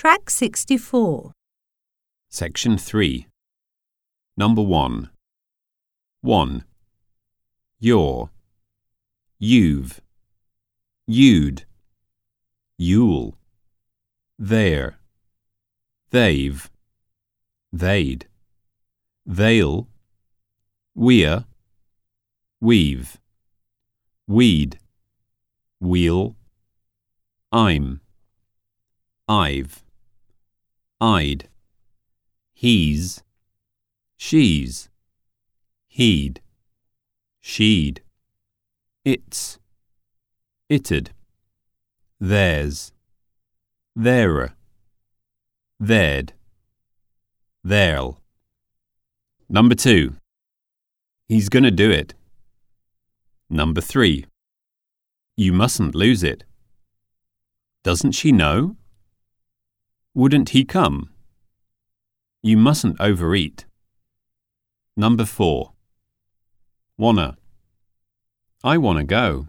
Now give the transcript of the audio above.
Track 64. Section 3. Number 1. 1. Your. You've. You'd. You'll. There. They've. They'd. They'll. We're. We've. We'd. We'll. I'm. I've. I'd. He's. She's. He'd. She'd. It's. It'd. Theirs. There're. They'd. There'll. Number two. He's gonna do it. Number three. You mustn't lose it. Doesn't she know? Wouldn't he come? You mustn't overeat. Number four. Wanna. I wanna go.